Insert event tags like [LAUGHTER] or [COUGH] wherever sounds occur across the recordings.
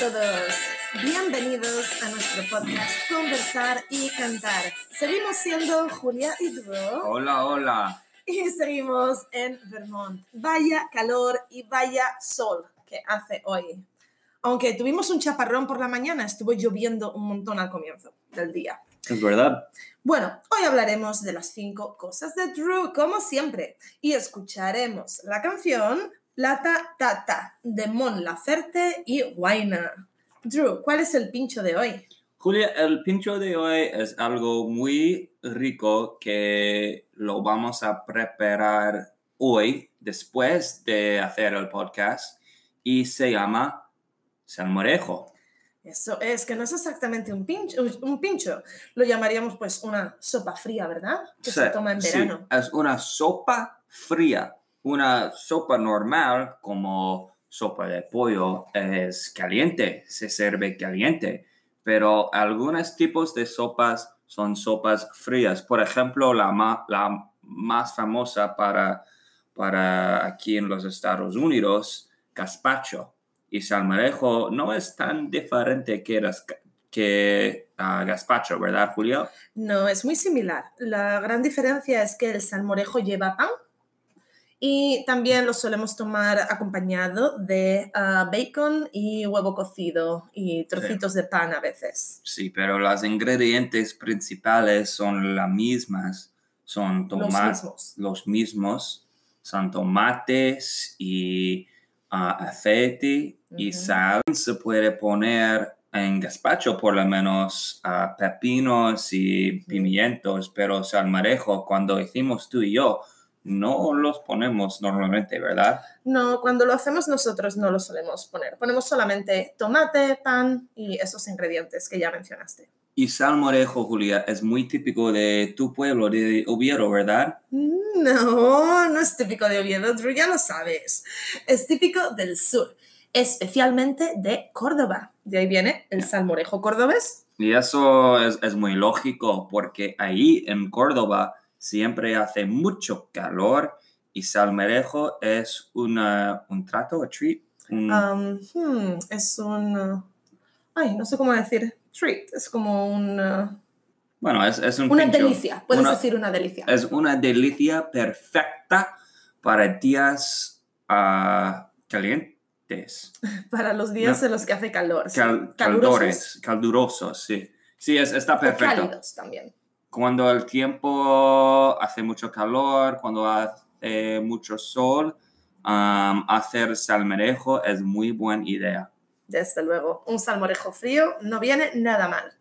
todos, bienvenidos a nuestro podcast Conversar y Cantar. Seguimos siendo Julia y Drew Hola, hola. y seguimos en Vermont. Vaya calor y vaya sol que hace hoy. Aunque tuvimos un chaparrón por la mañana, estuvo lloviendo un montón al comienzo del día. Es verdad. Bueno, hoy hablaremos de las cinco cosas de Drew, como siempre, y escucharemos la canción La Ta Ta Ta de Mon Laferte y Guaina. Drew, ¿cuál es el pincho de hoy? Julia, el pincho de hoy es algo muy rico que lo vamos a preparar hoy después de hacer el podcast y se llama salmorejo. Eso es que no es exactamente un pincho, un pincho. Lo llamaríamos pues una sopa fría, ¿verdad? Que se Sí, toma en sí, verano. es una sopa fría. Una sopa normal como sopa de pollo es caliente, se sirve caliente, pero algunos tipos de sopas son sopas frías. Por ejemplo, la, la más famosa para, para aquí en los Estados Unidos, gazpacho. Y salmorejo no es tan diferente que, las- que ah, gazpacho, ¿verdad, Julio? No, es muy similar. La gran diferencia es que el salmorejo lleva pan y también lo solemos tomar acompañado de ah, bacon y huevo cocido y trocitos de pan a veces. Sí, pero los ingredientes principales son las mismas. Son Los tomates, mismos. los mismos. Son tomates y ah, aceite y Ujú. sal. Se puede poner en gazpacho por lo menos ah, pepinos y pimientos, pero salmorejo, cuando hicimos tú y yo, no los ponemos normalmente, ¿verdad? No, cuando lo hacemos nosotros no lo solemos poner. Ponemos solamente tomate, pan y esos ingredientes que ya mencionaste. Y salmorejo, Julia, es muy típico de tu pueblo, de Oviedo, ¿verdad? No, no es típico de Oviedo, Drew, ya lo sabes. Es típico del sur, especialmente de Córdoba. De ahí viene el salmorejo cordobés. Y eso es, es muy lógico porque ahí en Córdoba siempre hace mucho calor y salmorejo es una, un trato, a treat. un- Um, hmm, es un... uh, ay, no sé cómo decir. Treat, es como un, uh, bueno, es, es un una pincho. delicia. Puedes Una- decir una delicia. Es una delicia perfecta para días ah, calientes, [LAUGHS] Para los días no. en los que hace calor. cal- Calurosos calores, calurosos, sí. Sí, es, está o perfecto. cálidos también. Cuando el tiempo hace mucho calor, cuando hace mucho sol, um, hacer salmorejo es muy buena idea. Desde luego, un salmorejo frío no viene nada mal.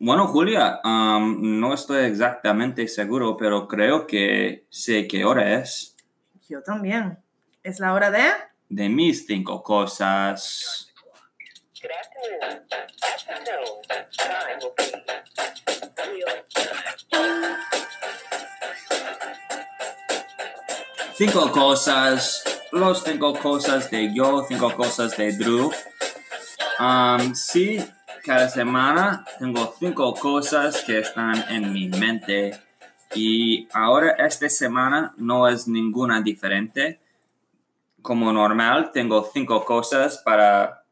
Bueno, Julia, um, no estoy exactamente seguro, pero creo que sé qué hora es Yo también. Es la hora de... de mis cinco cosas. Good afternoon. So, time will be Cinco cosas, los cinco cosas de yo, cinco cosas de Drew. Um, sí, cada semana tengo cinco cosas que están en mi mente y ahora esta semana no es ninguna diferente. Como normal, tengo cinco cosas para,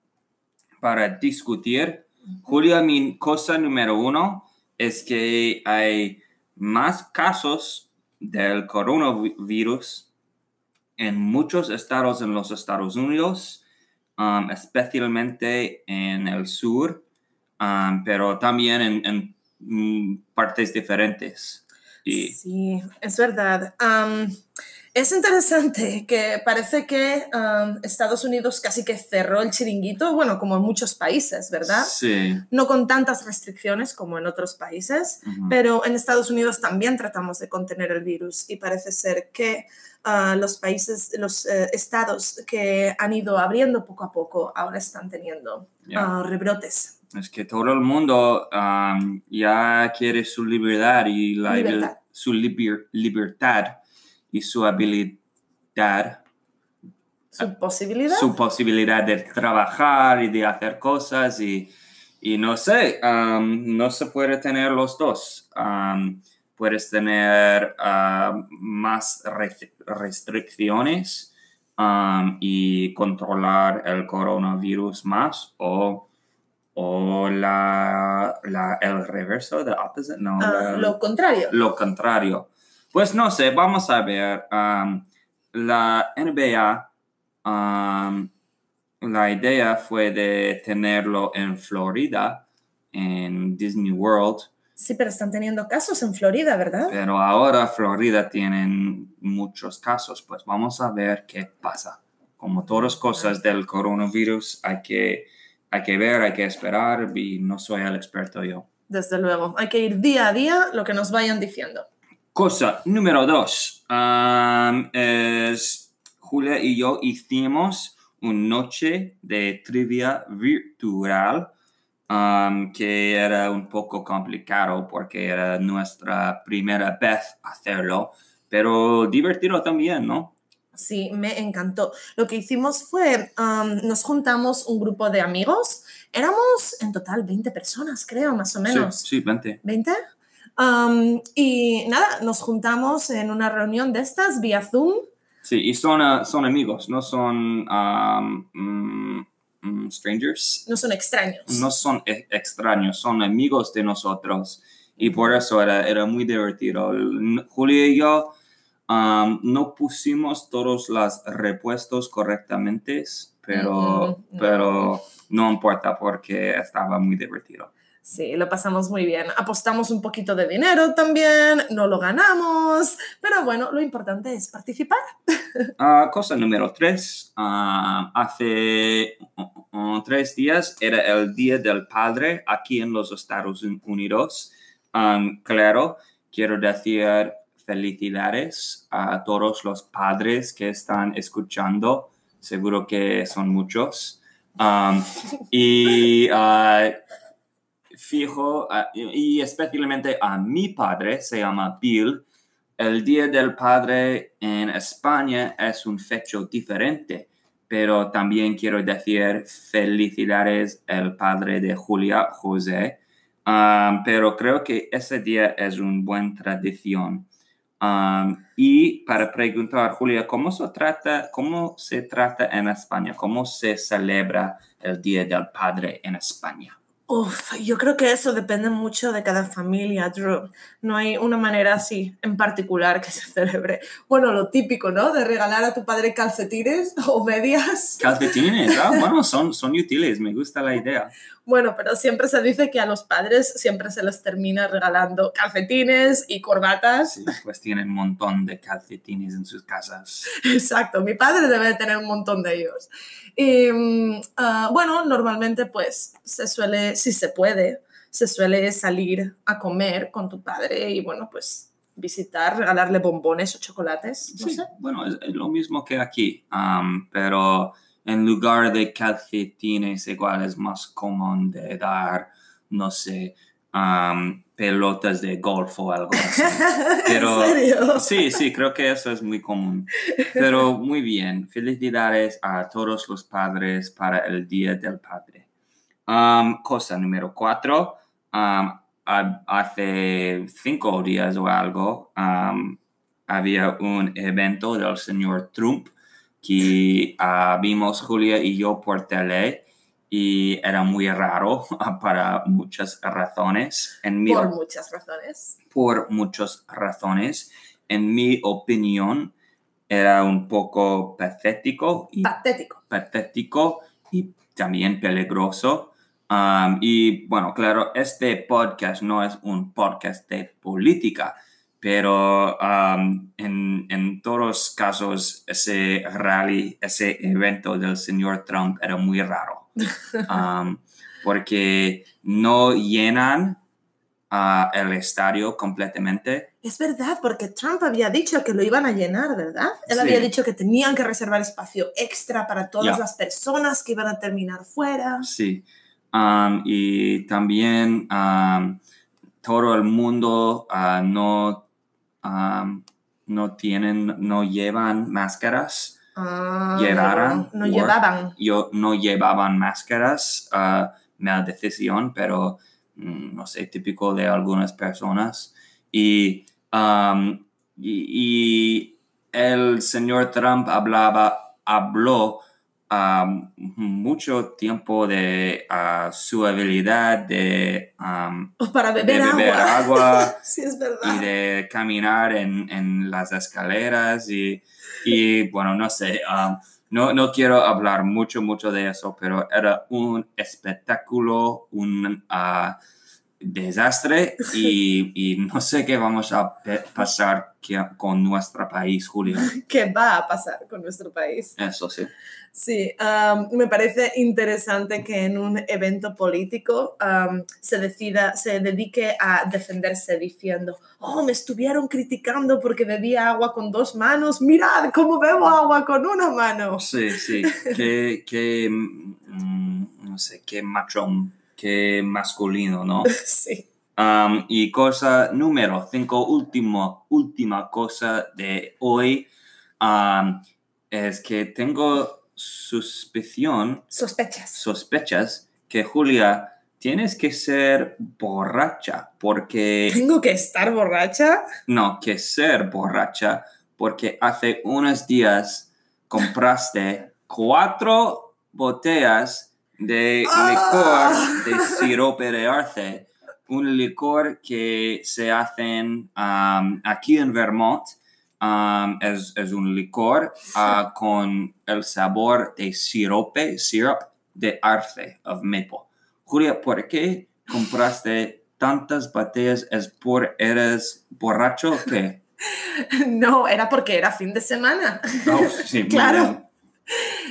para discutir. Julia, mi cosa número uno es que hay más casos del coronavirus en muchos estados en los Estados Unidos, um, especialmente en el sur, um, pero también en, mm, partes diferentes. Sí, es verdad. Am, es interesante que parece que am, Estados Unidos casi que cerró el chiringuito, bueno, como en muchos países, ¿verdad? Sí. No con tantas restricciones como en otros países, pero en Estados Unidos también tratamos de contener el virus y parece ser que ah, los países, los eh, estados que han ido abriendo poco a poco ahora están teniendo ah, rebrotes. Es que todo el mundo um, ya quiere su libertad y la Libertad. su liber- libertad y su habilidad Su posibilidad. su posibilidad de trabajar y de hacer cosas y, y no sé, um, no se puede tener los dos. Um, puedes tener uh, más re- restricciones um, y controlar el coronavirus más o, o la, la- el reverso, the opposite, no, Ah, la- lo contrario. lo contrario. Pues no sé, vamos a ver. um, la NBA, um, la idea fue de tenerlo en Florida, en Disney World, Sí, pero están teniendo casos en Florida, ¿verdad? pero ahora Florida tienen muchos casos. Pues vamos a ver qué pasa. Como todas cosas del coronavirus, hay que, hay que ver, hay que esperar y no soy el experto yo. Desde luego. Hay que ir día a día lo que nos vayan diciendo. Cosa número dos um, es Julia y yo hicimos una noche de trivia virtual um, que era un poco complicado porque era nuestra primera vez hacerlo, pero divertido también, ¿no? Sí, me encantó. Lo que hicimos fue, um, nos juntamos un grupo de amigos. Éramos en total 20 personas, creo, más o menos. Sí, sí, vente. ¿20? Um, y nada, nos juntamos en una reunión de estas vía Zoom. Sí, y son, ah, son amigos, no son um, strangers. No son extraños. no son e- extraños, son amigos de nosotros y por eso era, era muy divertido. Julia y yo um, no pusimos todos los repuestos correctamente, pero, Mm, mm, pero no importa porque estaba muy divertido. Sí, lo pasamos muy bien. Apostamos un poquito de dinero también, no lo ganamos, pero bueno, lo importante es participar. [LAUGHS] Ah, cosa número tres. ah, hace uh, uh, tres días era el Día del Padre aquí en los Estados Unidos. Um, claro, quiero decir felicidades a todos los padres que están escuchando. Seguro que son muchos. Um, y ah, fijo, y especialmente a mi padre, se llama Bill. El Día del Padre en España es un fecho diferente, pero también quiero decir felicidades al padre de Julia, José. Um, pero creo que ese día es una buena tradición. Um, y para preguntar, Julia, ¿cómo se, trata, ¿cómo se trata en España? ¿Cómo se celebra el Día del Padre en España? Uf, yo creo que eso depende mucho de cada familia, Drew. No hay una manera así en particular que se celebre. Bueno, lo típico, ¿no? De regalar a tu padre calcetines [LAUGHS] o medias. Calcetines, ah, [LAUGHS] bueno, son, son útiles, me gusta la idea. Bueno, pero siempre se dice que a los padres siempre se les termina regalando calcetines y corbatas. Sí, pues tienen un montón de calcetines en sus casas. [LAUGHS] Exacto, mi padre debe tener un montón de ellos. Y ah, bueno, normalmente pues se suele, si se puede, se suele salir a comer con tu padre y bueno, pues visitar, regalarle bombones o chocolates, no Sí, sé. bueno, es, es lo mismo que aquí, um, pero en lugar de calcetines igual es más común de dar, no sé, um, pelotas de golf o algo así. [LAUGHS] Pero- ¿En serio? Sí, sí, creo que eso es muy común. Pero muy bien, felicidades a todos los padres para el Día del Padre. Um, cosa número cuatro, um, ha- hace cinco días o algo, um, había un evento del señor Trump que ah, vimos Julia y yo por tele y era muy raro [LAUGHS] para muchas razones. En mi Por muchas razones. por muchas razones. En mi opinión, era un poco patético y Patético. patético y también peligroso. Um, y bueno, claro, este podcast no es un podcast de política, pero um, en, en todos casos ese rally, ese evento del señor Trump era muy raro, [LAUGHS] Um, porque no llenan ah, el estadio completamente. Es verdad, porque Trump había dicho que lo iban a llenar, ¿verdad? Él Sí. había dicho que tenían que reservar espacio extra para todas Ya. las personas que iban a terminar fuera. Sí. Um, y también um, todo el mundo ah, no, no tienen, no llevan máscaras. Ah, Llevaran, No, llevaban. Yo no llevaban máscaras, ah, mala decisión, pero mm, no sé, típico de algunas personas. Y, um, y, y el señor Trump hablaba habló um, mucho tiempo de ah, su habilidad de, um, O para de beber, agua. agua [LAUGHS] sí, es verdad. y de caminar en, en las escaleras y, y, bueno, no sé, um, no, no quiero hablar mucho, mucho de eso, pero era un espectáculo, un ah, desastre y, [LAUGHS] y no sé qué vamos a pasar que- con nuestro país, Julio. ¿Qué va a pasar con nuestro país? Eso sí. Sí, am, me parece interesante que en un evento político se decida, se dedique a defenderse diciendo, oh, me estuvieron criticando porque bebía agua con dos manos, mirad cómo bebo agua con una mano. Sí, sí. [LAUGHS] Qué, qué, mm, no sé, qué machón, qué masculino, ¿no? [LAUGHS] Sí, Um, y cosa número cinco, último, última cosa de hoy, um, es que tengo suspicion, sospechas. sospechas que Julia, tienes que ser borracha, porque, ¿Tengo que estar borracha? no, que ser borracha, porque hace unos días compraste cuatro botellas de licor de sirope de arce, un licor que se hacen um, aquí en Vermont. Um, es, es un licor ah, con el sabor de sirope, syrup de arce, of maple. Julia, ¿por qué compraste tantas botellas? ¿Es por eres borracho o qué? [LAUGHS] No, era porque era fin de semana. Oh, [LAUGHS] sí, Claro.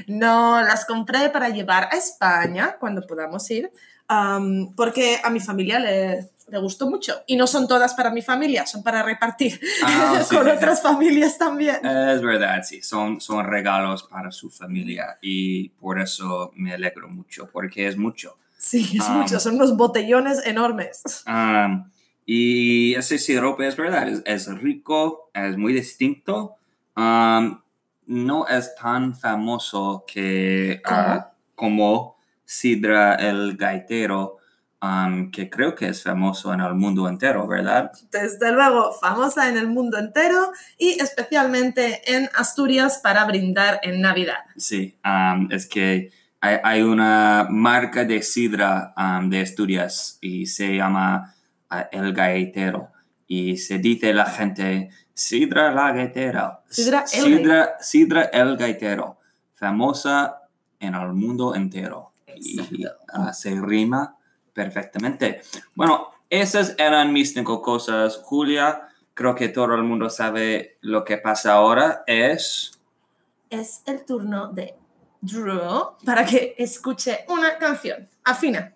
No, las compré para llevar a España cuando podamos ir, am, porque a mi familia le, le gustó mucho. Y no son todas para mi familia, son para repartir Ah, [LAUGHS] sí, con otras familias también. Es verdad, sí, son, son regalos para su familia y por eso me alegro mucho, porque es mucho. Sí, es ah. mucho, son unos botellones enormes. Um, y ese sirope es verdad, es, es rico, es muy distinto. Um, no es tan famoso que ah, como Sidra el Gaitero, um, que creo que es famoso en el mundo entero, ¿verdad? Desde luego, famosa en el mundo entero y especialmente en Asturias para brindar en Navidad. Sí, um, es que hay, hay una marca de sidra um, de Asturias y se llama uh, El Gaitero. Y se dice la gente, sidra la gaitera. Sidra el sidra, sidra el gaitero. Famosa en el mundo entero. Y uh, se rima perfectamente. Bueno, esas eran mis cinco cosas, Julia. Creo que todo el mundo sabe lo que pasa ahora. Es... Es el turno de Drew para que escuche una canción. Afina.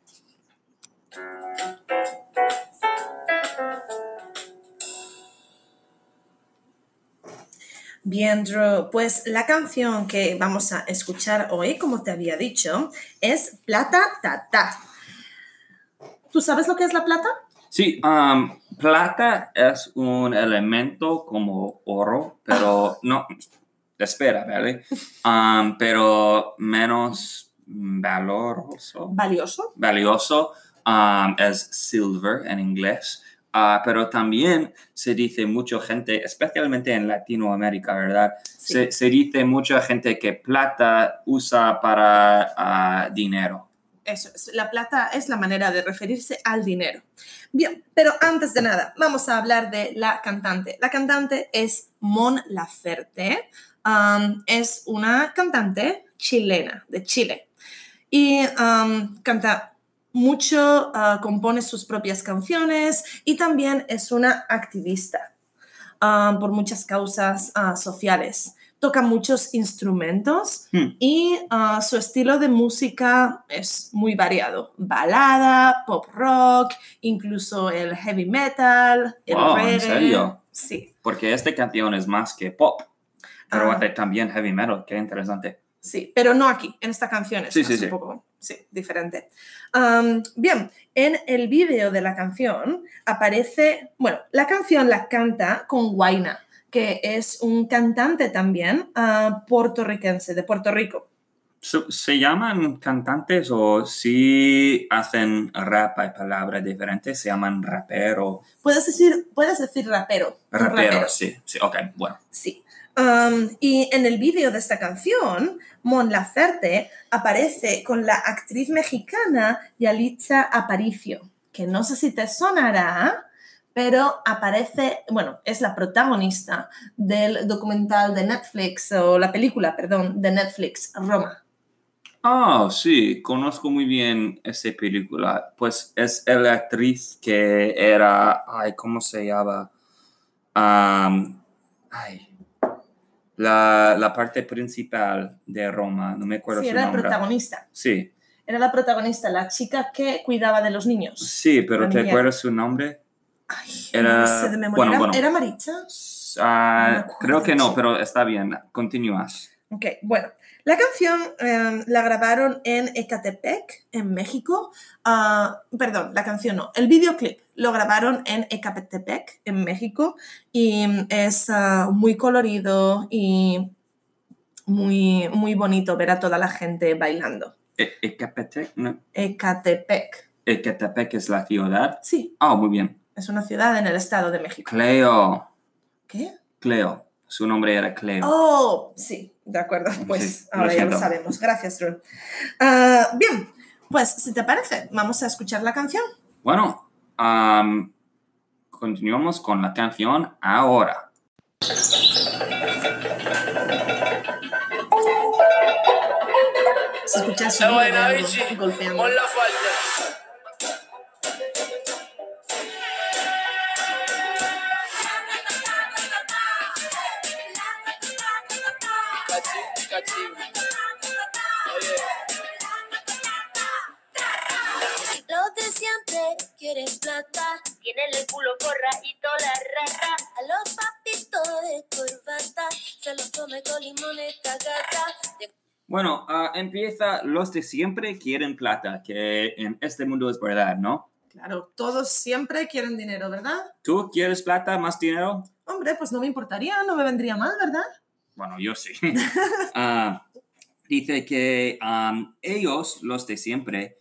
Bien, Drew, pues la canción que vamos a escuchar hoy, como te había dicho, es Plata Tata. ¿Tú sabes lo que es la plata? Sí, um, plata es un elemento como oro, pero no, espera, ¿vale? Um, pero menos valoroso, Valioso. valioso um, es silver en inglés. Ah, pero también se dice mucha gente, especialmente en Latinoamérica, ¿verdad? Sí. Se, se dice mucha gente que plata usa para ah, dinero. Eso es, la plata es la manera de referirse al dinero. Bien, pero antes de nada, vamos a hablar de la cantante. La cantante es Mon Laferte. Um, es una cantante chilena, de Chile. Y um, canta mucho, uh, compone sus propias canciones y también es una activista um, por muchas causas uh, sociales. Toca muchos instrumentos Hmm. y uh, su estilo de música es muy variado. Balada, pop rock, incluso el heavy metal, el Wow, ¿en serio? Sí, Porque esta canción es más que pop, pero Ah. hace también heavy metal, qué interesante. Sí, pero no aquí, en esta canción es Sí, sí, un poco sí, diferente. Um, bien, en el vídeo de la canción aparece, bueno, la canción la canta con Guaina, que es un cantante también ah, puertorriquense, de Puerto Rico. ¿Se llaman cantantes o si hacen rap, hay palabras diferentes, se llaman rapero? Puedes decir, puedes decir rapero. un Rapero, sí, sí, ok, bueno. Sí. Um, y en el vídeo de esta canción, Mon Laferte aparece con la actriz mexicana Yalitza Aparicio, que no sé si te sonará, pero aparece, bueno, es la protagonista del documental de Netflix, o la película, perdón, de Netflix, Roma. Ah, sí, conozco muy bien esa película. Pues es la actriz que era, ay, ¿cómo se llama? Am, ay, la, la parte principal de Roma, no me acuerdo Sí, su era la protagonista. Sí, Era la protagonista, la chica que cuidaba de los niños. sí, pero ¿te acuerdas su nombre? Ay, Era- no sé de memoria. bueno, ¿Era, bueno. ¿Era Maritza? Ah, No creo que no, pero está bien. Continúas. Ok, bueno. La canción eh, la grabaron en Ecatepec, en México. Ah, perdón, la canción no. El videoclip lo grabaron en Ecatepec, en México. Y es ah, muy colorido y muy, muy bonito ver a toda la gente bailando. E- Ecatepec, ¿no? Ecatepec. Ecatepec es la ciudad. Sí, Ah, muy bien. es una ciudad en el estado de México. Cleo. ¿Qué? Cleo. Su nombre era Cleo. Oh, sí, de acuerdo. Pues Sí, lo ahora ya lo sabemos. Gracias, Drew. Ah, bien, pues si te parece, vamos a escuchar la canción. Bueno, am, continuamos con la canción ahora. Si escuchas Está sonido de buena, algo bichi. golpeando. Pon la falta. Tienen el culo forradito la rata. a los papitos de corbata, se los come con limón esta gata. De Bueno, ah, empieza los de siempre quieren plata, que en este mundo es verdad, ¿no? Claro, todos siempre quieren dinero, ¿verdad? ¿Tú quieres plata, más dinero? Hombre, pues no me importaría, no me vendría mal, ¿verdad? Bueno, yo sí. [LAUGHS] Ah, dice que am, ellos, los de siempre,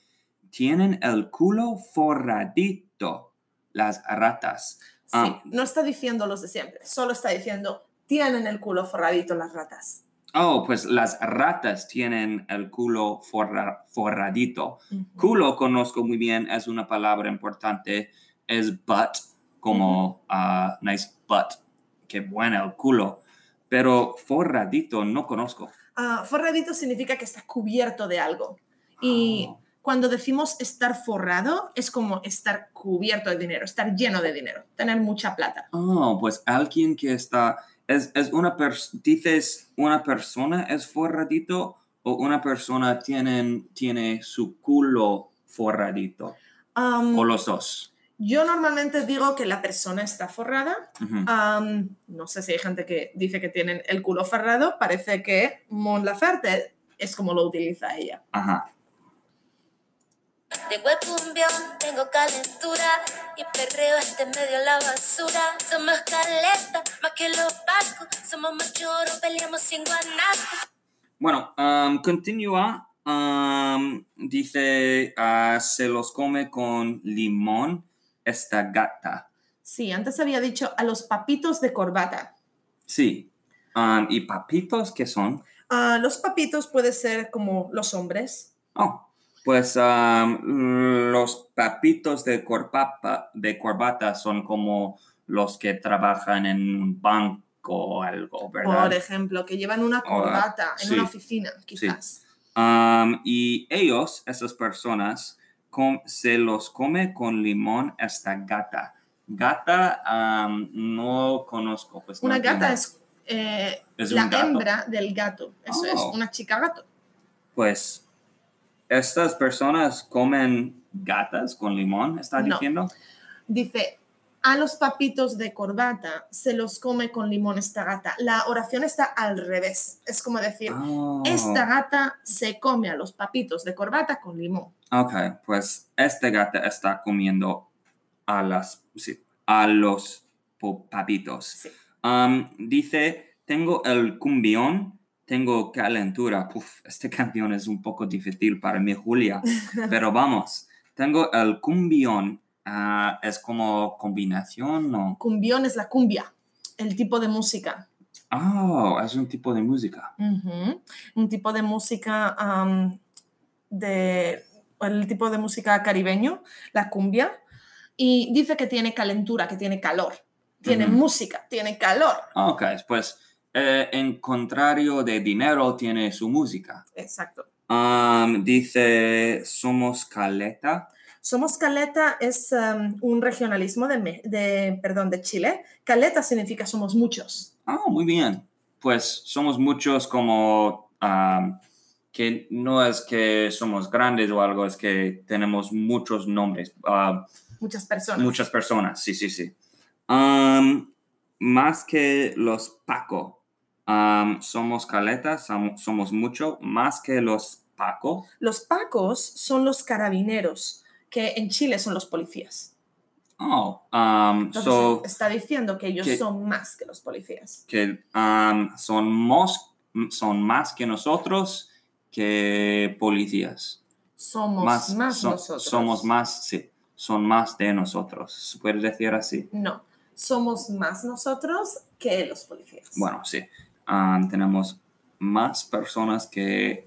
tienen el culo forradito, las ratas. Sí, Ah. no está diciendo los de siempre, solo está diciendo tienen el culo forradito las ratas. Oh, pues las ratas tienen el culo forra- forradito. Culo conozco muy bien, es una palabra importante, es butt, como ah, nice butt, qué bueno el culo. Pero forradito no conozco. Ah, forradito significa que está cubierto de algo. Y Oh. Cuando decimos estar forrado, es como estar cubierto de dinero, estar lleno de dinero, tener mucha plata. Oh, pues alguien que está, es, es una persona, dices, una persona es forradito o una persona tiene, tiene su culo forradito, Am, o los dos. yo normalmente digo que la persona está forrada. Ujú. Am, no sé si hay gente que dice que tienen el culo forrado. Parece que Mon Laferte es como lo utiliza ella. Ajá. De huecumbión tengo calentura y perreo este medio la basura. Somos caleta, más que los vascos, somos más choros, peleamos sin guanaco. Bueno, um, continúa. um, dice, ah, se los come con limón esta gata. Sí, antes había dicho a los papitos de corbata. Sí. Um, ¿Y papitos qué son? Ah, los papitos puede ser como los hombres. Oh, pues um, los papitos de corbata, de corbata son como los que trabajan en un banco o algo, ¿verdad? Por ejemplo, que llevan una corbata en sí. una oficina, quizás. Um, y ellos, esas personas, com- se los come con limón esta gata. Gata um, no conozco. Pues no Una gata es, eh, Es la hembra del gato. Eso es, Oh. una chica gato. Pues, ¿estas personas comen gatas con limón? ¿Está No. diciendo? Dice, a los papitos de corbata se los come con limón esta gata. La oración está al revés. Es como decir, Oh, esta gata se come a los papitos de corbata con limón. Ok, pues esta gata está comiendo a, las, sí, a los papitos. Sí. Um, dice, tengo el cumbión, tengo calentura. Puf, este [LAUGHS] canción es un poco difícil para mí, Julia. [LAUGHS] Pero vamos, tengo el cumbión. ah, es como combinación, ¿no? Cumbión es la cumbia, el tipo de música. Oh, es un tipo de música. Un tipo de música de el tipo de música caribeño, la cumbia, y dice que tiene calentura, que tiene calor, tiene música, tiene calor. Ok, pues eh, en contrario de dinero tiene su música. Exacto. Um, dice, somos caleta. Somos Caleta es am, un regionalismo de, de, perdón, de Chile. Caleta significa somos muchos. Oh, muy bien. Pues somos muchos como um, que no es que somos grandes o algo, es que tenemos muchos nombres, ah, Muchas personas. muchas personas, sí, sí, sí. Um, más que los Paco. Um, somos caleta, som- somos mucho, más que los Paco. Los pacos son los carabineros, que en Chile son los policías. Oh, um, Entonces so está diciendo que ellos que- son más que los policías. que um, son, mos- son más que nosotros que policías. Somos más, so- nosotros. Somos más, sí, son más de nosotros. ¿Se puede decir así? No, somos más nosotros que los policías. Bueno, sí. Um, tenemos más personas que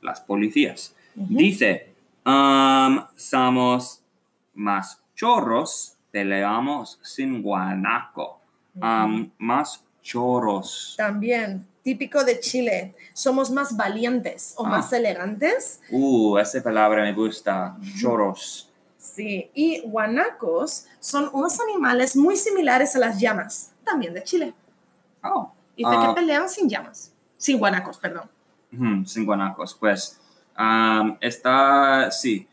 las policías. Ujú. Dice, um, somos más chorros, peleamos sin guanaco. Um, más chorros. También, típico de Chile, somos más valientes o Ah. más elegantes. Uh, esa palabra me gusta. Chorros. Sí, y guanacos son unos animales muy similares a las llamas, también de Chile. Oh. Dice Ah. que pelean sin llamas, sin guanacos, perdón. Sin guanacos. Pues um, está, sí,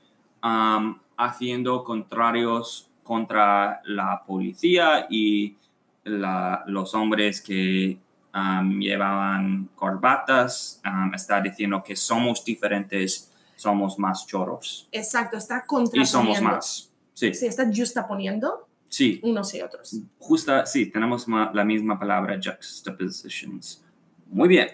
um, haciendo contrarios contra la policía y la- los hombres que um, llevaban corbatas. está diciendo que somos diferentes, somos más choros. Exacto, está Y contraponiendo. somos más. Sí, Sí, está justaponiendo sí. unos y otros. Justa, sí, tenemos la misma palabra, juxtapositions. Muy bien.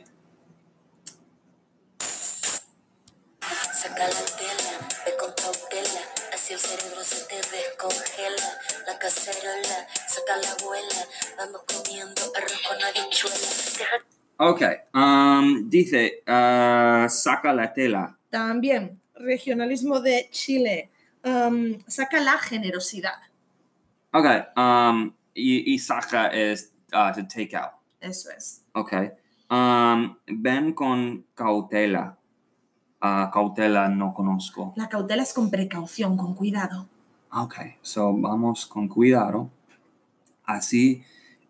Saca la tela, ve con cautela, así el cerebro se te descongela. La cacerola, saca la abuela, vamos comiendo arroz con habichuela. Ok, um, dice, uh, saca la tela. También, regionalismo de Chile, um, saca la generosidad. Ok, um, y, y saca es uh, to take out. Eso es. Ok, um, ven con cautela. Uh, cautela no conozco. La cautela es con precaución, con cuidado. Ok, so vamos con cuidado. Así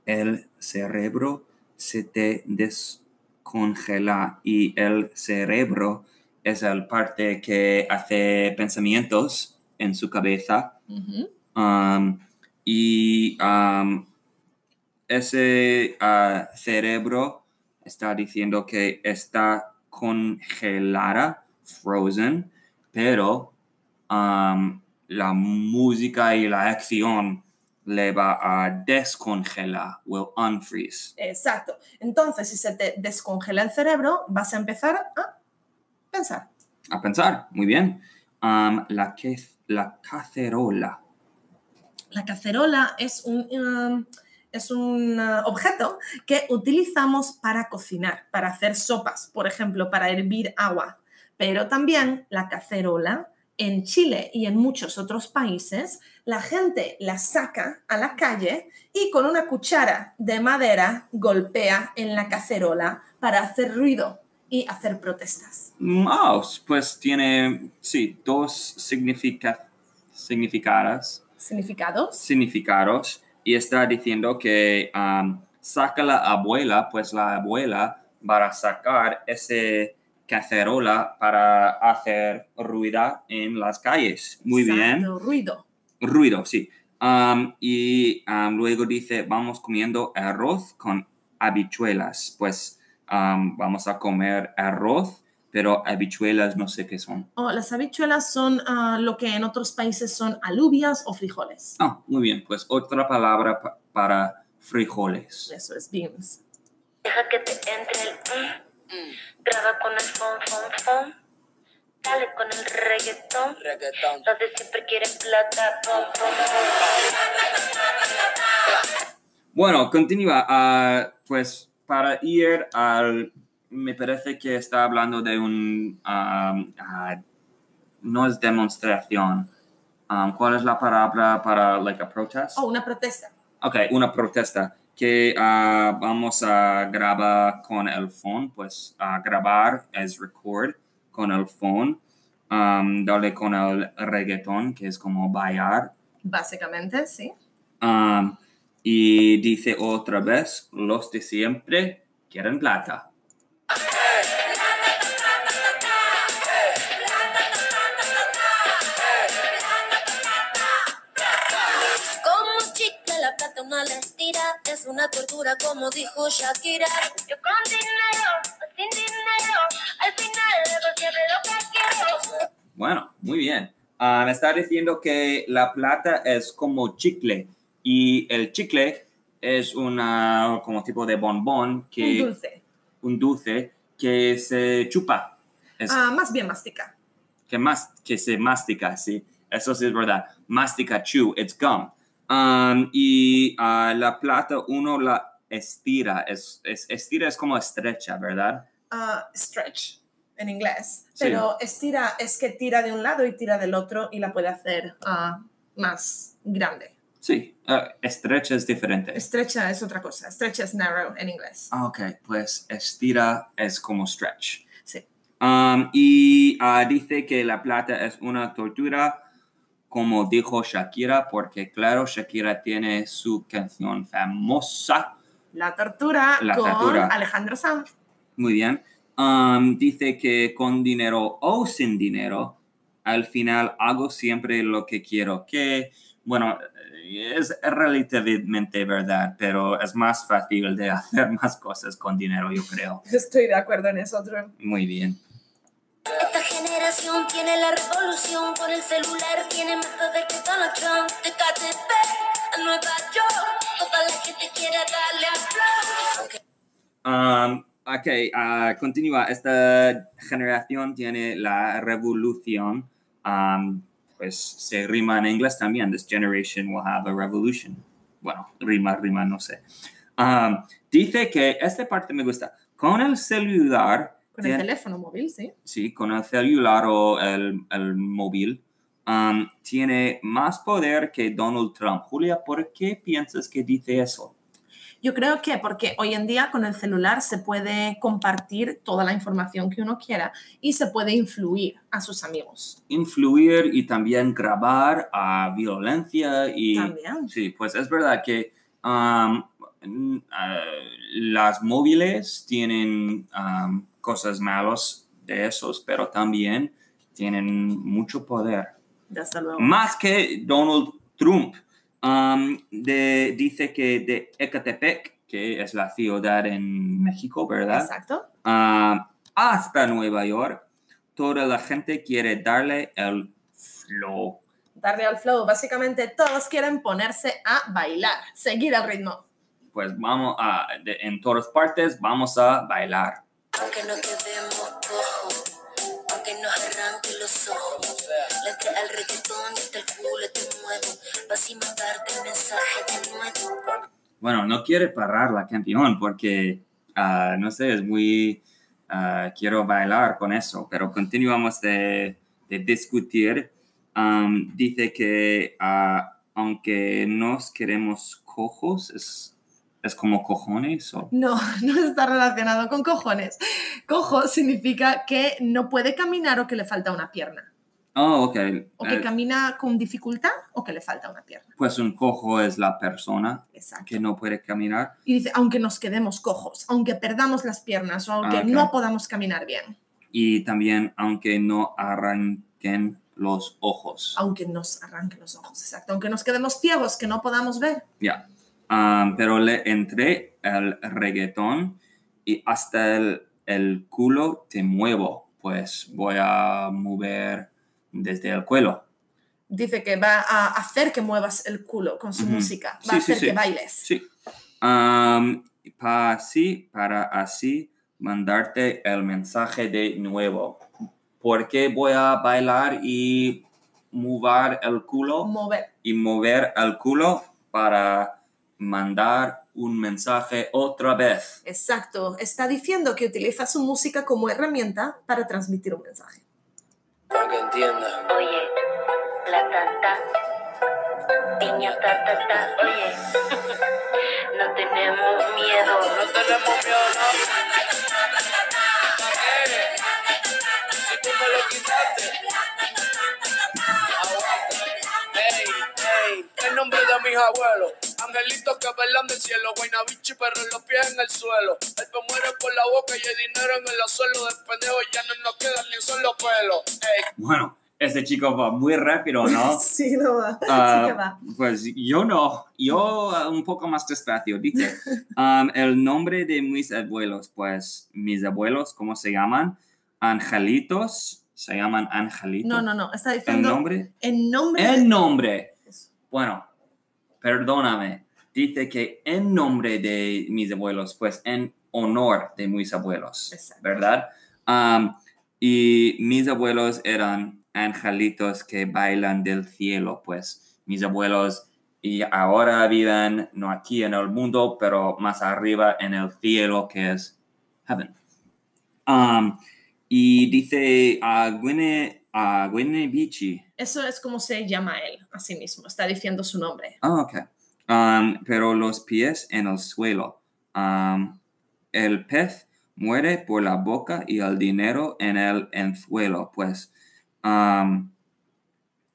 el cerebro se te descongela y el cerebro es el parte que hace pensamientos en su cabeza. Um, y um, ese uh, cerebro está diciendo que está congelada, frozen, pero um, la música y la acción le va a descongelar, will unfreeze. Exacto. Entonces, si se te descongela el cerebro, vas a empezar a pensar. A pensar, muy bien. Um, la, que, la cacerola. La cacerola es un, um, es un uh, objeto que utilizamos para cocinar, para hacer sopas, por ejemplo, para hervir agua. Pero también la cacerola en Chile y en muchos otros países, la gente la saca a la calle y con una cuchara de madera golpea en la cacerola para hacer ruido y hacer protestas. Oh, pues tiene, sí, dos significa, significadas, ¿Significados? significados y está diciendo que um, saca la abuela, pues la abuela va a sacar ese cacerola para hacer ruido en las calles. Muy bien. Ruido. Ruido, sí. Um, y um, luego dice, vamos comiendo arroz con habichuelas. Pues um, vamos a comer arroz, pero habichuelas no sé qué son. Oh, las habichuelas son ah, lo que en otros países son alubias o frijoles. Ah, muy bien. Pues otra palabra pa- para frijoles. Eso es beans. Deja que te entre el mm, Graba con el fon, fon, fon. Dale con el reggaetón. Reggaetón. Los de siempre quieren plata. Pom, pom, pom. Bueno, continúa. Ah, pues para ir al... Me parece que está hablando de un... um, ah, no es demostración. Um, ¿Cuál es la palabra para, like, a protest? Oh, una protesta. Ok, una protesta que ah, vamos a grabar con el phone, pues a grabar es record con el phone, um, darle con el reggaetón, que es como bailar, Básicamente, sí. Um, y dice otra vez, los de siempre quieren plata. Tortura como dijo Shakira. Yo con dinero sin dinero, al final hago siempre lo que quiero. Bueno, muy bien. Ah, me está diciendo que la plata es como chicle y el chicle es una como tipo de bombón que Un dulce. un dulce que se chupa. Es Ah, más bien mastica. que más que se mastica, sí. Eso sí es verdad. Mastica chew, it's gum. Um, y ah, la plata uno la estira, es, es- estira es como estrecha, ¿verdad? Ah, stretch en inglés. Sí. Pero estira es que tira de un lado y tira del otro y la puede hacer ah, más grande. Sí, estrecha es diferente. Estrecha es otra cosa. Stretch es narrow en inglés. Ok, pues estira es como stretch. Sí. Um, y dice que la plata es una tortura, como dijo Shakira, porque claro, Shakira tiene su canción famosa. La tortura La con tortura. Alejandro Sanz. Muy bien. Um, dice que con dinero o sin dinero, al final hago siempre lo que quiero. Que, bueno, es relativamente verdad, pero es más fácil de [LAUGHS] hacer más cosas con dinero, yo creo. Estoy de acuerdo en eso, Drew. Muy bien. Esta generación tiene la revolución con el celular, tiene más poder que Donald Trump. De KTP a Nueva York, toda la gente quiere darle a Um, ok, ah, continúa. Esta generación tiene la revolución. um, pues se rima en inglés también. This generation will have a revolution. Bueno, rima, rima, no sé. Um, dice que esta parte me gusta. Con el celular, Con el teléfono móvil, sí. sí, con el celular o el, el móvil, um, tiene más poder que Donald Trump. Julia, ¿por qué piensas que dice eso? Yo creo que porque hoy en día con el celular se puede compartir toda la información que uno quiera y se puede influir a sus amigos. influir y también grabar a violencia y También. sí pues es verdad que um, n- eh, las móviles tienen um, cosas malas de esos pero también tienen mucho poder Desde luego. más que Donald Trump Um, de- dice que de Ecatepec que es la ciudad en México verdad Exacto. Ah, hasta Nueva York, toda la gente quiere darle el flow. Darle al flow. Básicamente todos quieren ponerse a bailar, seguir el ritmo. Pues vamos a, de- en todas partes, vamos a bailar. Aunque no quedemos cojos, aunque nos arranque los ojos. Le entré al reggaetón y hasta el culo te muevo. Vas a mandarte el mensaje de nuevo. Bueno, no quiere parar la canción porque, ah, no sé, es muy, ah, quiero bailar con eso, pero continuamos de, de discutir. Um, dice que ah, aunque nos queremos cojos, es, es como cojones o... No, [LAUGHS] no está relacionado con cojones. Cojo significa que no puede caminar o que le falta una pierna. Oh, ok. O que Eh, camina con dificultad o que le falta una pierna. pues un cojo es la persona Exacto. que no puede caminar. Y dice, aunque nos quedemos cojos, aunque perdamos las piernas o aunque Ah, ok. no podamos caminar bien, Y también aunque no arranquen los ojos. aunque nos arranquen los ojos, exacto, aunque nos quedemos ciegos, que no podamos ver. Ya. Um, pero le entré el reggaetón y hasta el, el culo te muevo. Pues voy a mover desde el cuello. Dice que va a hacer que muevas el culo con su Ujú. música, va Sí, a sí, hacer sí. que bailes. Sí. Um, para así, para así mandarte el mensaje de nuevo. Porque voy a bailar y mover el culo Mover. y mover el culo para mandar un mensaje otra vez. Exacto, está diciendo que utiliza su música como herramienta para transmitir un mensaje. Para que entienda. Oye, la tata, piña ta ta ta, oye, no tenemos miedo. No tenemos miedo, ¿no? Tú me lo quitaste. Aguanta. Ey, ey. El nombre de mis abuelos. Angelitos que velan del cielo. Guaynabichi, pero los pies en el suelo. El pe muere por la boca y el dinero en el suelo. Del pendejo ya no nos queda ni un solo pelo. Ey. Bueno, este chico va muy rápido, ¿no? [LAUGHS] Sí, no va. Ah, sí que va. Pues yo no, yo ah, un poco más despacio. Dice, [LAUGHS] um, el nombre de mis abuelos, pues mis abuelos, ¿cómo se llaman? Angelitos, se llaman Angelitos. No, no, no, está ¿El diciendo nombre? en nombre El nombre. Eso. Bueno, perdóname. Dice que en nombre de mis abuelos, pues en honor de mis abuelos, Exacto. ¿verdad? Um, y mis abuelos eran angelitos que bailan del cielo, pues mis abuelos y ahora viven no aquí en el mundo, pero más arriba en el cielo que es heaven. Um, y dice a Gwene, a Gwene Bichi, Eso es como se llama él a sí mismo, está diciendo su nombre. Ah, ok. Um, pero los pies en el suelo. Um, el pez muere por la boca y el dinero en el anzuelo. Pues um,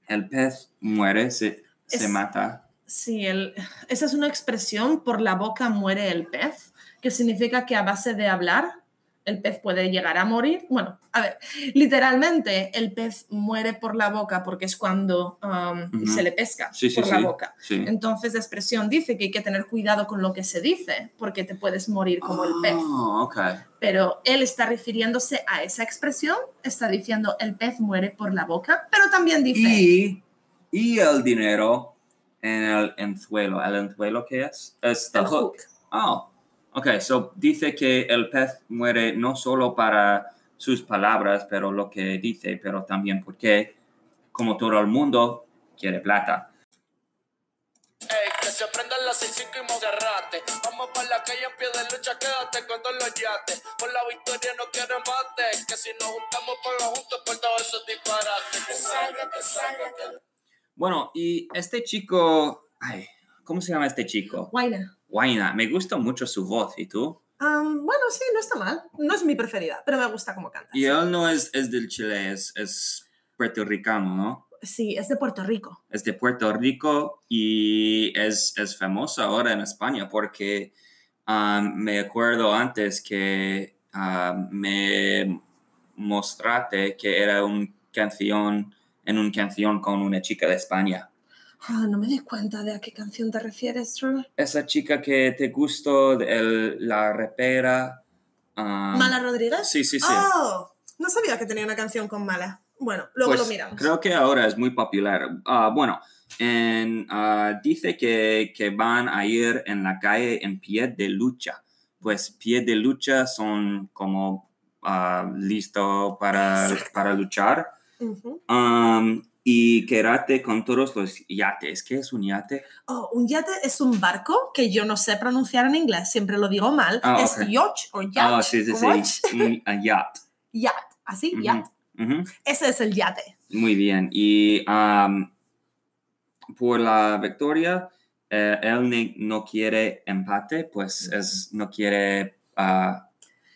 el pez muere, se, se mata. Sí, el- esa es una expresión, por la boca muere el pez, que significa que a base de hablar el pez puede llegar a morir. Bueno, a ver, literalmente el pez muere por la boca porque es cuando um, se le pesca Sí, sí, por la sí. boca. Entonces la expresión dice que hay que tener cuidado con lo que se dice porque te puedes morir como el pez. Ah, ok. Pero él está refiriéndose a esa expresión, está diciendo el pez muere por la boca, pero también dice... Y, y el dinero en el anzuelo. ¿El anzuelo qué es? Es El hook. hook. Oh, ok. So dice que el pez muere no solo para sus palabras, pero lo que dice, pero también porque, como todo el mundo, quiere plata. Ey, que se prendan las 6 y Monserrate. Vamos para la calle en pie de lucha, quédate con todos los yates. Por la victoria no quiero embate. Que si nos juntamos para juntos por todos esos disparates. Que salga, que salga, que Bueno, y este chico, ay, ¿cómo se llama este chico? Guayna. Guayna, me gusta mucho su voz, ¿y tú? Am, bueno, sí, no está mal. No es mi preferida, pero me gusta cómo canta. Y él no es, es del Chile, es, es puertorricano, ¿no? Sí, es de Puerto Rico. es de Puerto Rico y es, es famoso ahora en España porque um, me acuerdo antes que um, me mostraste que era una canción en una canción con una chica de España. Ah, no me di cuenta de a qué canción te refieres, Drew. Esa chica que te gustó, el- la repera. um, ¿Mala Rodríguez? Sí, sí, sí. Oh, no sabía que tenía una canción con Mala. Bueno, luego Pues, lo miramos. Creo que ahora es muy popular. Ah, bueno, en, ah, dice que, que van a ir en la calle en pie de lucha. Pues pie de lucha son como ah, listo para, para luchar. Um, y quédate con todos los yates. ¿Qué es un yate? Oh, un yate es un barco que yo no sé pronunciar en inglés, siempre lo digo mal. Ah, es yacht o yacht. Ah, sí, sí, yacht. sí. Un yacht. [LAUGHS] Yacht, así, Ujú, yacht. ujú. Ese es el yate. Muy bien. Y um, por la victoria, eh, él no quiere empate, pues es, no quiere... ah,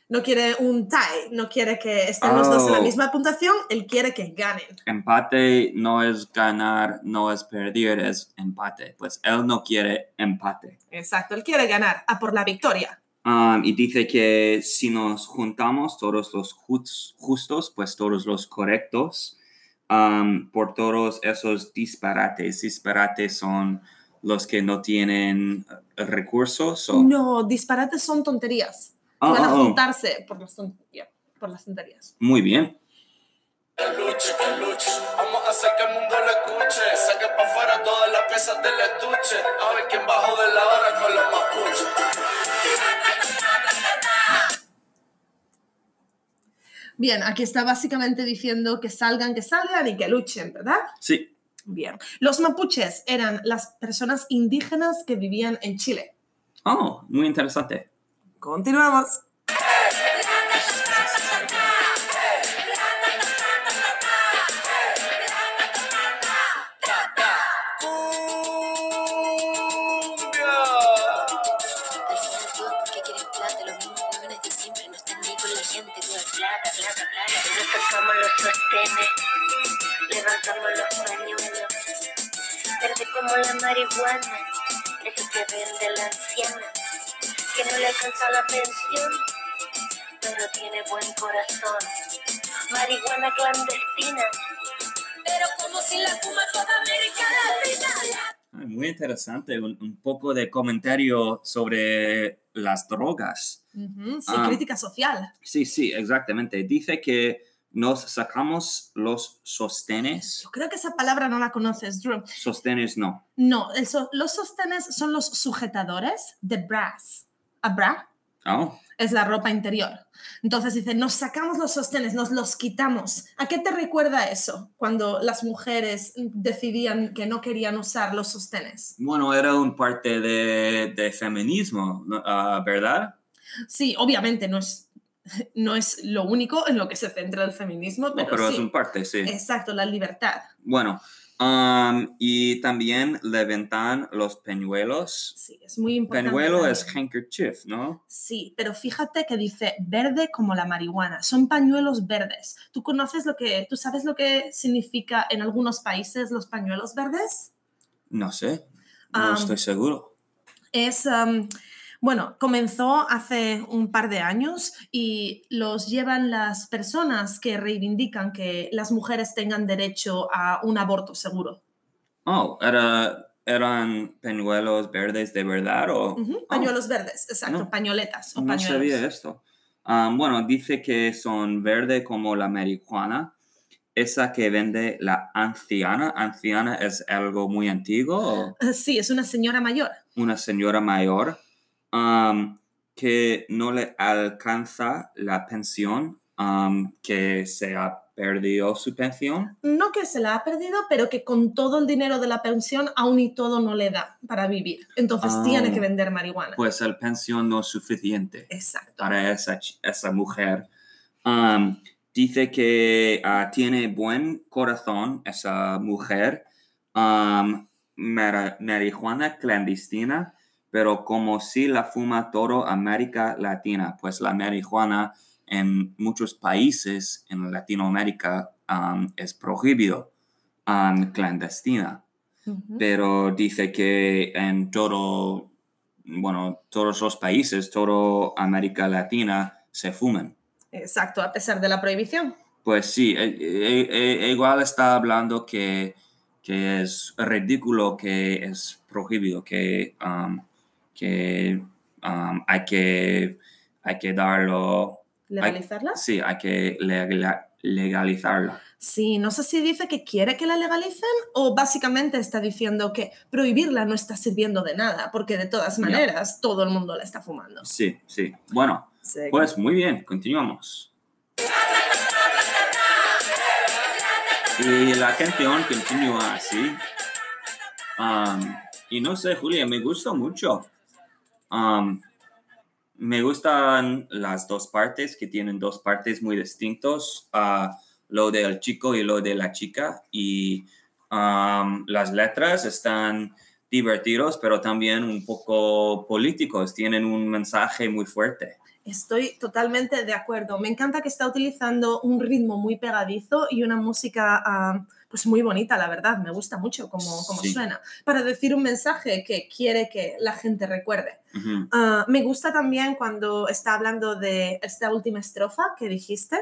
No quiere un tie, no quiere que estén los dos en la Oh. misma puntuación, él quiere que ganen. empate no es ganar, no es perder, es empate. Pues él no quiere empate. Exacto, él quiere ganar, a por la victoria. Um, y dice que si nos juntamos todos los jus- justos, pues todos los correctos, um, por todos esos disparates. Disparates son los que no tienen recursos. o- No, disparates son tonterías. Ah, Van a juntarse por las, por tonterías. Muy bien. Que luche, que luche. Vamos a hacer que el mundo lo escuche. Saque para afuera todas las piezas del estuche. A ver quién bajó de la hora con los mapuches. Bien, aquí está básicamente diciendo que salgan, que salgan y que luchen, ¿verdad? Sí. Bien. Los mapuches eran las personas indígenas que vivían en Chile. Oh, muy interesante. Continuamos. Levantamos los pañuelos. Verde como la marihuana, eso que vende la que no le alcanza la pensión, pero tiene buen corazón. Marihuana clandestina, Pero como si la fuma toda América Latina. Ay, Muy interesante. Un, un poco de comentario sobre las drogas. Ujú, Sí, Ah. crítica social. Sí, sí, exactamente. Dice que nos sacamos los sostenes. Yo creo que esa palabra no la conoces, Drew. Sostenes no. No, so- los sostenes son los sujetadores de brass. A bra Oh, es la ropa interior. Entonces dice, nos sacamos los sostenes, nos los quitamos. ¿A qué te recuerda eso cuando las mujeres decidían que no querían usar los sostenes? bueno, era un parte de, de feminismo. Ah, ¿verdad? Sí, obviamente no es, no es lo único en lo que se centra el feminismo, No, pero, pero es sí. un parte, sí. Exacto, la libertad. Bueno, um, y también levantan los peñuelos. Sí, es muy importante. Peñuelo es también. handkerchief, ¿no? Sí, pero fíjate que dice verde como la marihuana. Son pañuelos verdes. ¿Tú conoces lo que, tú sabes lo que significa en algunos países los pañuelos verdes? No sé, no Um, estoy seguro. Es, am, bueno, comenzó hace un par de años y los llevan las personas que reivindican que las mujeres tengan derecho a un aborto seguro. Oh, era, ¿eran peñuelos verdes de verdad o...? Oh, Pañuelos verdes, exacto, No. pañoletas o no pañuelos. sabía esto. Um, bueno, dice que son verde como la marihuana. Esa que vende la anciana. ¿Anciana es algo muy antiguo o Eh, Sí, es una señora mayor. una señora mayor um, que no le alcanza la pensión, um, que se ha perdido su pensión? No que se la ha perdido, pero que con todo el dinero de la pensión aún y todo no le da para vivir. Entonces Ah. tiene que vender marihuana. Pues la pensión no es suficiente. Exacto. para esa, esa mujer. Um, dice que ah, tiene buen corazón esa mujer. Um, marihuana clandestina, pero como si la fuma todo América Latina, pues la marihuana en muchos países en Latinoamérica um, es prohibido um, clandestina pero dice que en todo, bueno, todos los países, toda América Latina se fuman. Exacto, a pesar de la prohibición. Pues sí, e- e- e- igual está hablando que, que es ridículo que es prohibido, que, um, que um, hay que hay que darlo, ¿Legalizarla? sí, hay que legala- legalizarlo. Sí, no sé si dice que quiere que la legalicen o básicamente está diciendo que prohibirla no está sirviendo de nada, porque de todas maneras todo el mundo la está fumando. Sí, sí. Bueno, Sí. pues muy bien, continuamos. Y la canción continúa así. Um, y no sé, Julia, me gusta mucho. Um, me gustan las dos partes, que tienen dos partes muy distintos, ah, lo del chico y lo de la chica. Y um, las letras están divertidos, pero también un poco políticos, tienen un mensaje muy fuerte. Estoy totalmente de acuerdo. Me encanta que está utilizando un ritmo muy pegadizo y una música ah, pues muy bonita, la verdad. Me gusta mucho cómo, cómo Sí. suena. Para decir un mensaje que quiere que la gente recuerde. Ah, me gusta también cuando está hablando de esta última estrofa que dijiste,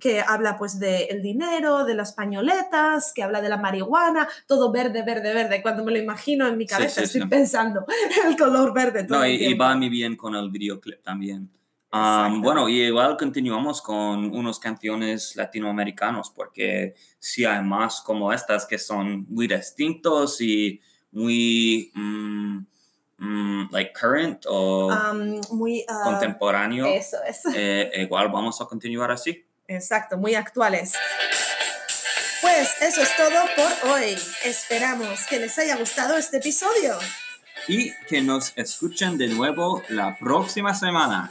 que habla pues del dinero, de las pañoletas, que habla de la marihuana, todo verde, verde, verde. Cuando me lo imagino en mi cabeza sí, estoy sí. pensando [LAUGHS] el color verde. Todo No, el y, y va muy bien con el videoclip también. Um, bueno, y igual continuamos con unas canciones latinoamericanos, porque sí hay más como estas que son muy distintos y muy, mm, mm, like, current o muy... ah, contemporáneo. eso es. Eh, igual vamos a continuar así. Exacto, muy actuales. Pues eso es todo por hoy. Esperamos que les haya gustado este episodio. y que nos escuchen de nuevo la próxima semana.